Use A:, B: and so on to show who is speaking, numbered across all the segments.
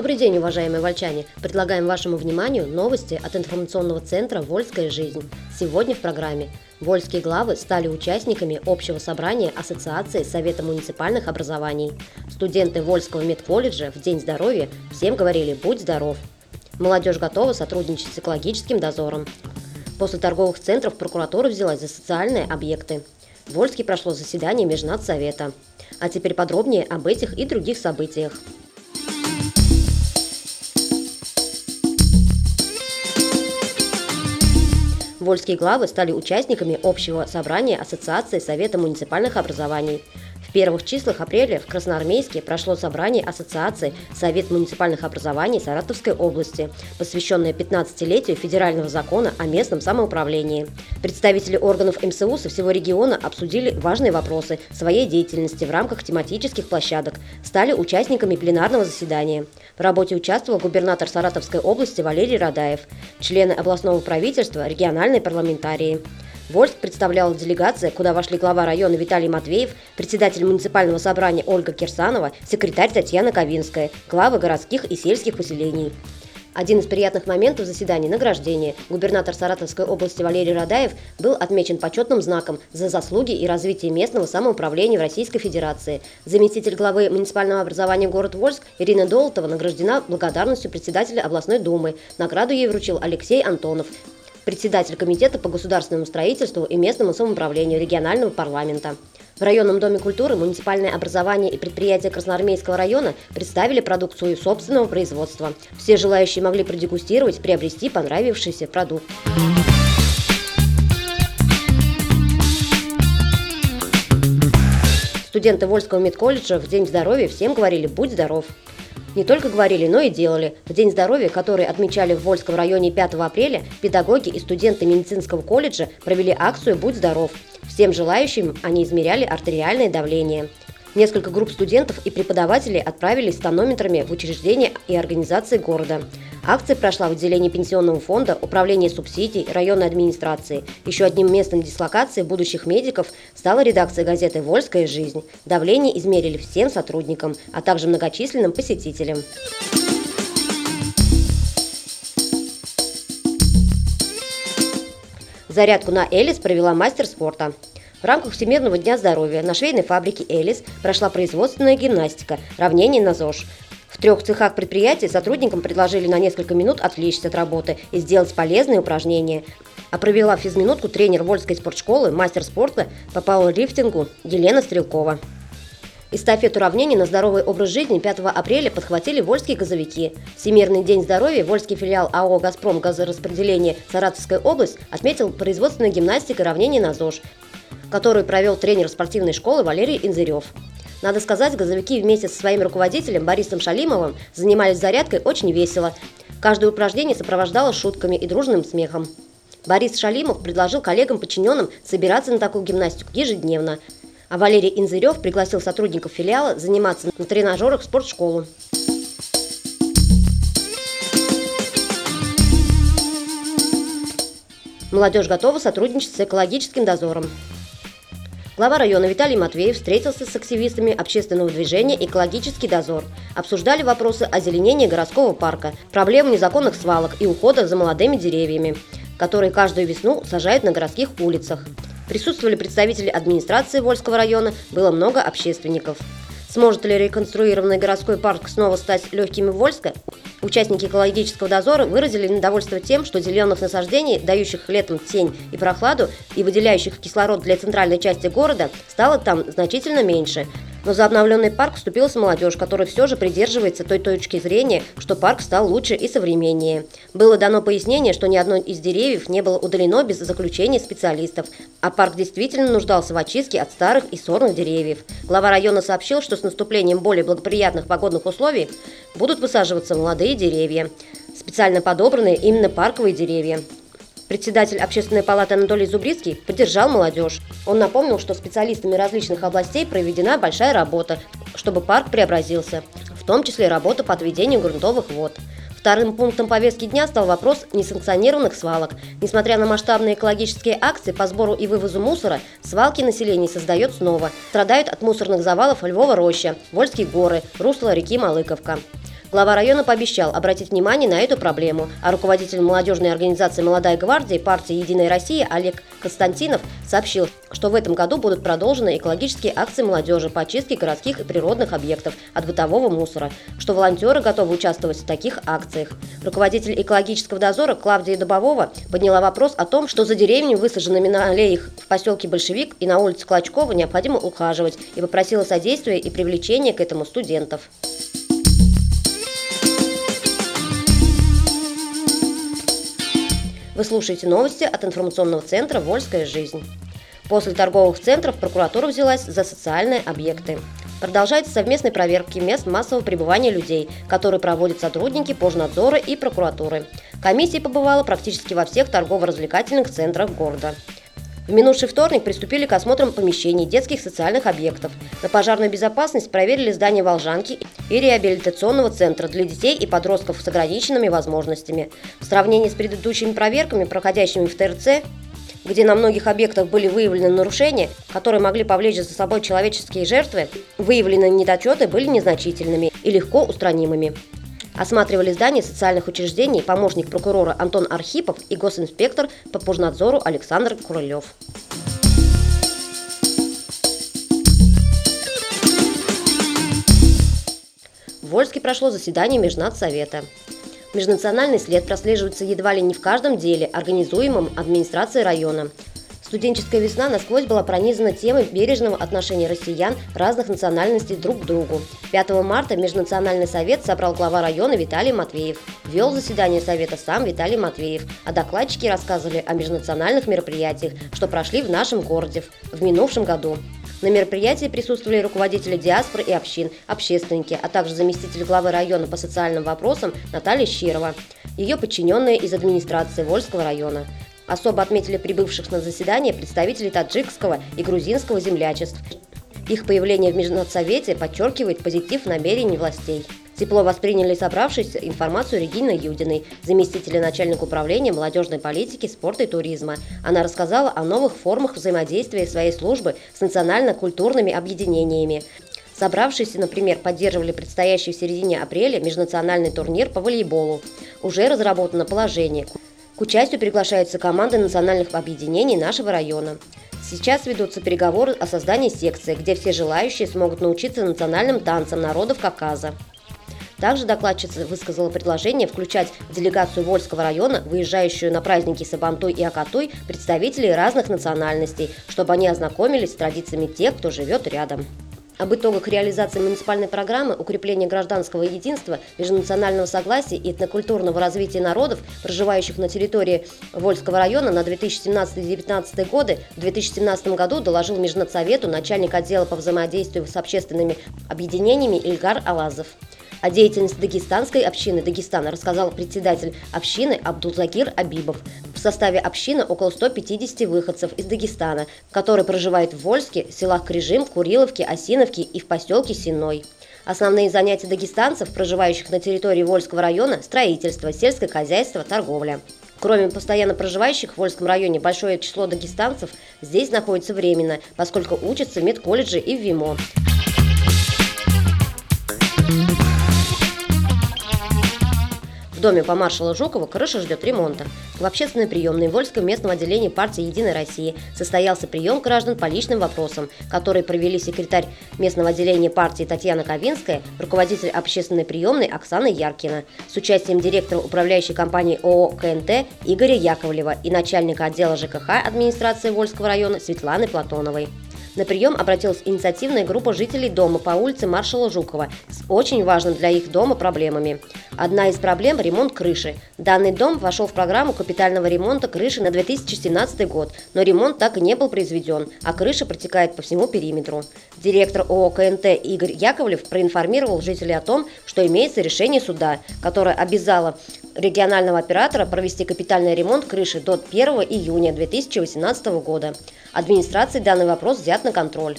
A: Добрый день, уважаемые вольчане! Предлагаем вашему вниманию новости от информационного центра «Вольская жизнь». Сегодня в программе Вольские главы стали участниками общего собрания Ассоциации Совета муниципальных образований. Студенты Вольского медколледжа в День здоровья всем говорили «Будь здоров!». Молодежь готова сотрудничать с экологическим дозором. После торговых центров прокуратура взялась за социальные объекты. В Вольске прошло заседание Межнадсовета. А теперь подробнее об этих и других событиях. Вольские главы стали участниками общего собрания Ассоциации Совета муниципальных образований. В первых числах апреля в Красноармейске прошло собрание Ассоциации Совет муниципальных образований Саратовской области, посвященное 15-летию федерального закона о местном самоуправлении. Представители органов МСУ со всего региона обсудили важные вопросы своей деятельности в рамках тематических площадок, стали участниками пленарного заседания. В работе участвовал губернатор Саратовской области Валерий Радаев, члены областного правительства, региональные парламентарии. Вольск представляла делегация, куда вошли глава района Виталий Матвеев, председатель муниципального собрания Ольга Кирсанова, секретарь Татьяна Ковинская, главы городских и сельских поселений. Один из приятных моментов заседания – награждения. Губернатор Саратовской области Валерий Радаев был отмечен почетным знаком за заслуги и развитие местного самоуправления в Российской Федерации. Заместитель главы муниципального образования город Вольск Ирина Долотова награждена благодарностью председателя областной думы. Награду ей вручил Алексей Антонов председатель Комитета по государственному строительству и местному самоуправлению регионального парламента. В районном доме культуры муниципальное образование и предприятия Красноармейского района представили продукцию собственного производства. Все желающие могли продегустировать, приобрести понравившийся продукт. Студенты Вольского медколледжа в День здоровья всем говорили «Будь здоров!». Не только говорили, но и делали. В День здоровья, который отмечали в Вольском районе 5 апреля, педагоги и студенты медицинского колледжа провели акцию «Будь здоров». Всем желающим они измеряли артериальное давление. Несколько групп студентов и преподавателей отправились с тонометрами в учреждения и организации города. Акция прошла в отделении Пенсионного фонда, Управления субсидий, районной администрации. Еще одним местом дислокации будущих медиков стала редакция газеты «Вольская жизнь». Давление измерили всем сотрудникам, а также многочисленным посетителям. Зарядку на Элис провела мастер спорта. В рамках Всемирного дня здоровья на швейной фабрике «Элис» прошла производственная гимнастика «Равнение на ЗОЖ». Трех цехах предприятия сотрудникам предложили на несколько минут отвлечься от работы и сделать полезные упражнения. А провела физминутку тренер Вольской спортшколы, мастер спорта по пауэрлифтингу Елена Стрелкова. Эстафету равнений на здоровый образ жизни 5 апреля подхватили вольские газовики. Всемирный день здоровья Вольский филиал АО «Газпром» газораспределение Саратовская область отметил производственной гимнастикой равнений на ЗОЖ которую провел тренер спортивной школы Валерий Инзырев. Надо сказать, газовики вместе со своим руководителем Борисом Шалимовым занимались зарядкой очень весело. Каждое упражнение сопровождалось шутками и дружным смехом. Борис Шалимов предложил коллегам-подчиненным собираться на такую гимнастику ежедневно, а Валерий Инзырев пригласил сотрудников филиала заниматься на тренажерах в спортшколу. Молодежь готова сотрудничать с экологическим дозором. Глава района Виталий Матвеев встретился с активистами общественного движения «Экологический дозор». Обсуждали вопросы озеленения городского парка, проблемы незаконных свалок и ухода за молодыми деревьями, которые каждую весну сажают на городских улицах. Присутствовали представители администрации Вольского района, было много общественников. Сможет ли реконструированный городской парк снова стать легким в Вольска? Участники экологического дозора выразили недовольство тем, что зеленых насаждений, дающих летом тень и прохладу и выделяющих кислород для центральной части города, стало там значительно меньше. Но за обновленный парк вступилась молодежь, которая все же придерживается той точки зрения, что парк стал лучше и современнее. Было дано пояснение, что ни одно из деревьев не было удалено без заключения специалистов, а парк действительно нуждался в очистке от старых и сорных деревьев. Глава района сообщил, что с наступлением более благоприятных погодных условий будут высаживаться молодые деревья, специально подобранные именно парковые деревья. Председатель Общественной палаты Анатолий Зубрицкий поддержал молодежь. Он напомнил, что специалистами различных областей проведена большая работа, чтобы парк преобразился, в том числе работа по отведению грунтовых вод. Вторым пунктом повестки дня стал вопрос несанкционированных свалок. Несмотря на масштабные экологические акции по сбору и вывозу мусора, свалки население создает снова. Страдают от мусорных завалов Львова роща, Вольские горы, русло реки Малыковка. Глава района пообещал обратить внимание на эту проблему, а руководитель молодежной организации «Молодая гвардия» партии «Единая Россия» Олег Константинов сообщил, что в этом году будут продолжены экологические акции молодежи по очистке городских и природных объектов от бытового мусора, что волонтеры готовы участвовать в таких акциях. Руководитель экологического дозора Клавдия Дубового подняла вопрос о том, что за деревьями, высаженными на аллеях в поселке Большевик и на улице Клочкова, необходимо ухаживать, и попросила содействия и привлечения к этому студентов. Вы слушаете новости от информационного центра «Вольская жизнь». После торговых центров прокуратура взялась за социальные объекты. Продолжаются совместные проверки мест массового пребывания людей, которые проводят сотрудники Пожнадзора и прокуратуры. Комиссия побывала практически во всех торгово-развлекательных центрах города. В минувший вторник приступили к осмотрам помещений детских социальных объектов. На пожарную безопасность проверили здание Волжанки и реабилитационного центра для детей и подростков с ограниченными возможностями. В сравнении с предыдущими проверками, проходящими в ТРЦ, где на многих объектах были выявлены нарушения, которые могли повлечь за собой человеческие жертвы, выявленные недочеты были незначительными и легко устранимыми. Осматривали здания социальных учреждений помощник прокурора Антон Архипов и госинспектор по пожнадзору Александр Курылев. В Вольске прошло заседание Межнадсовета. Межнациональный след прослеживается едва ли не в каждом деле, организуемом администрацией района. Студенческая весна насквозь была пронизана темой бережного отношения россиян разных национальностей друг к другу. 5 марта Межнациональный совет собрал глава района Виталий Матвеев. Вел заседание совета сам Виталий Матвеев, а докладчики рассказывали о межнациональных мероприятиях, что прошли в нашем городе в минувшем году. На мероприятии присутствовали руководители диаспоры и общин, общественники, а также заместитель главы района по социальным вопросам Наталья Щирова, ее подчиненные из администрации Вольского района. Особо отметили прибывших на заседание представителей таджикского и грузинского землячеств. Их появление в Межнадсовете подчеркивает позитив намерений властей. Тепло восприняли собравшиеся информацию Регины Юдиной, заместителя начальника управления молодежной политики, спорта и туризма. Она рассказала о новых формах взаимодействия своей службы с национально-культурными объединениями. Собравшиеся, например, поддерживали предстоящий в середине апреля межнациональный турнир по волейболу. Уже разработано положение, к участию приглашаются команды национальных объединений нашего района. Сейчас ведутся переговоры о создании секции, где все желающие смогут научиться национальным танцам народов Кавказа. Также докладчица высказала предложение включать в делегацию Вольского района, выезжающую на праздники Сабантуй и Акатуй, представителей разных национальностей, чтобы они ознакомились с традициями тех, кто живет рядом об итогах реализации муниципальной программы укрепления гражданского единства, межнационального согласия и этнокультурного развития народов, проживающих на территории Вольского района на 2017-2019 годы, в 2017 году доложил Межнадсовету начальник отдела по взаимодействию с общественными объединениями Ильгар Алазов. О деятельности дагестанской общины Дагестана рассказал председатель общины Абдулзакир Абибов. В составе общины около 150 выходцев из Дагестана, которые проживают в Вольске, селах Крижим, Куриловке, Осиновке и в поселке Синой. Основные занятия дагестанцев, проживающих на территории Вольского района – строительство, сельское хозяйство, торговля. Кроме постоянно проживающих в Вольском районе, большое число дагестанцев здесь находится временно, поскольку учатся в медколледже и в ВИМО. В доме по маршала Жукова крыша ждет ремонта. В общественной приемной Вольского местного отделения партии «Единой России» состоялся прием граждан по личным вопросам, который провели секретарь местного отделения партии Татьяна Ковинская, руководитель общественной приемной Оксана Яркина, с участием директора управляющей компании ООО «КНТ» Игоря Яковлева и начальника отдела ЖКХ администрации Вольского района Светланы Платоновой. На прием обратилась инициативная группа жителей дома по улице маршала Жукова с очень важным для их дома проблемами. Одна из проблем – ремонт крыши. Данный дом вошел в программу капитального ремонта крыши на 2017 год, но ремонт так и не был произведен, а крыша протекает по всему периметру. Директор ООО КНТ Игорь Яковлев проинформировал жителей о том, что имеется решение суда, которое обязало регионального оператора провести капитальный ремонт крыши до 1 июня 2018 года. Администрации данный вопрос взят на контроль.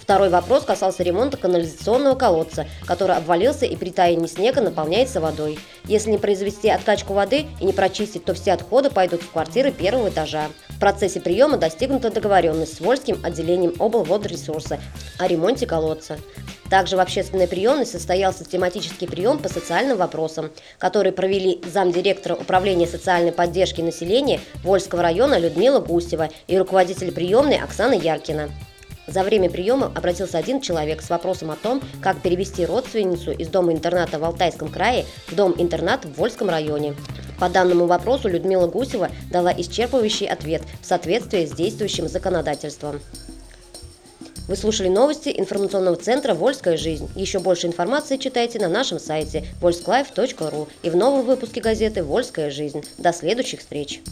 A: Второй вопрос касался ремонта канализационного колодца, который обвалился и при таянии снега наполняется водой. Если не произвести откачку воды и не прочистить, то все отходы пойдут в квартиры первого этажа. Процессе приема достигнута договоренность с Вольским отделением облводресурса о ремонте колодца. Также в общественной приемной состоялся тематический прием по социальным вопросам, который провели замдиректора Управления социальной поддержки населения Вольского района Людмила Гусева и руководитель приемной Оксана Яркина. За время приема обратился один человек с вопросом о том, как перевести родственницу из дома-интерната в Алтайском крае в дом-интернат в Вольском районе. По данному вопросу Людмила Гусева дала исчерпывающий ответ в соответствии с действующим законодательством. Вы слушали новости информационного центра «Вольская жизнь». Еще больше информации читайте на нашем сайте volsklife.ru и в новом выпуске газеты «Вольская жизнь». До следующих встреч!